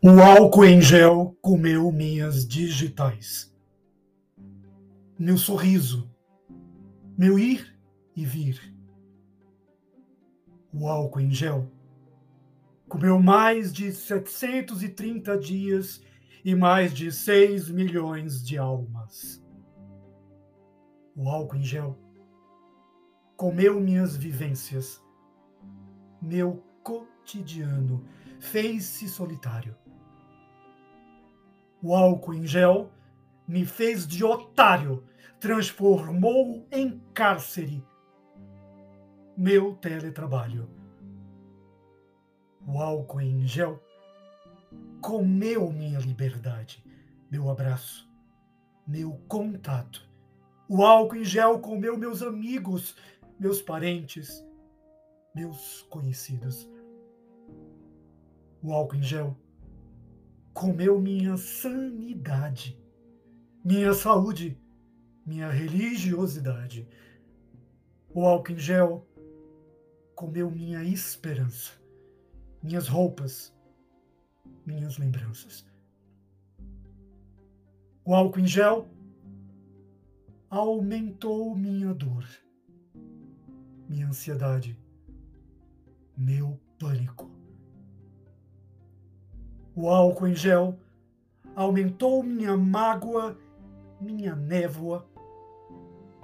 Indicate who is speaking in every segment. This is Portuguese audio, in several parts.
Speaker 1: O álcool em gel comeu minhas digitais. Meu sorriso, meu ir e vir. O álcool em gel comeu mais de 730 dias e mais de 6 milhões de almas. O álcool em gel comeu minhas vivências, meu cotidiano, fez-se solitário o álcool em gel me fez de otário, transformou em cárcere meu teletrabalho. O álcool em gel comeu minha liberdade, meu abraço, meu contato. O álcool em gel comeu meus amigos, meus parentes, meus conhecidos. O álcool em gel comeu minha sanidade, minha saúde, minha religiosidade. O álcool em gel comeu minha esperança, minhas roupas, minhas lembranças. O álcool em gel aumentou minha dor, minha ansiedade, meu pânico o álcool em gel aumentou minha mágoa, minha névoa,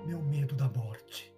Speaker 1: meu medo da morte.